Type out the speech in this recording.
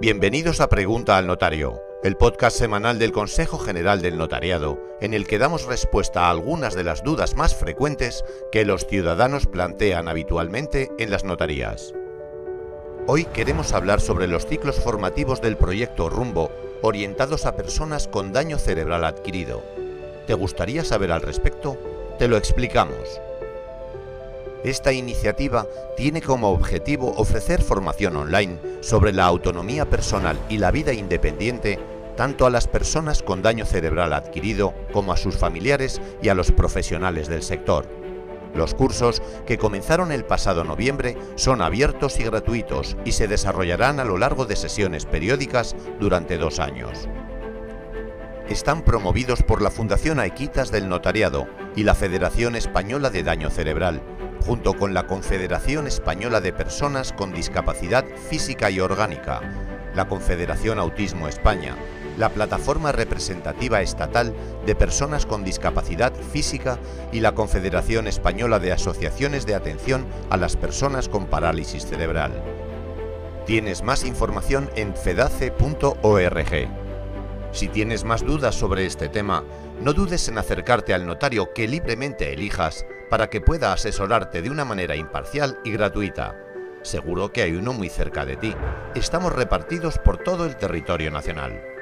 Bienvenidos a Pregunta al Notario, el podcast semanal del Consejo General del Notariado, en el que damos respuesta a algunas de las dudas más frecuentes que los ciudadanos plantean habitualmente en las notarías. Hoy queremos hablar sobre los ciclos formativos del proyecto Rumbo orientados a personas con daño cerebral adquirido. ¿Te gustaría saber al respecto? Te lo explicamos. Esta iniciativa tiene como objetivo ofrecer formación online sobre la autonomía personal y la vida independiente tanto a las personas con daño cerebral adquirido como a sus familiares y a los profesionales del sector. Los cursos, que comenzaron el pasado noviembre, son abiertos y gratuitos y se desarrollarán a lo largo de sesiones periódicas durante dos años. Están promovidos por la Fundación Aequitas del Notariado y la Federación Española de Daño Cerebral, junto con la Confederación Española de Personas con Discapacidad Física y Orgánica, la Confederación Autismo España, la Plataforma Representativa Estatal de Personas con Discapacidad Física y la Confederación Española de Asociaciones de Atención a las Personas con Parálisis Cerebral. Tienes más información en fedace.org. Si tienes más dudas sobre este tema, no dudes en acercarte al notario que libremente elijas para que pueda asesorarte de una manera imparcial y gratuita. Seguro que hay uno muy cerca de ti. Estamos repartidos por todo el territorio nacional.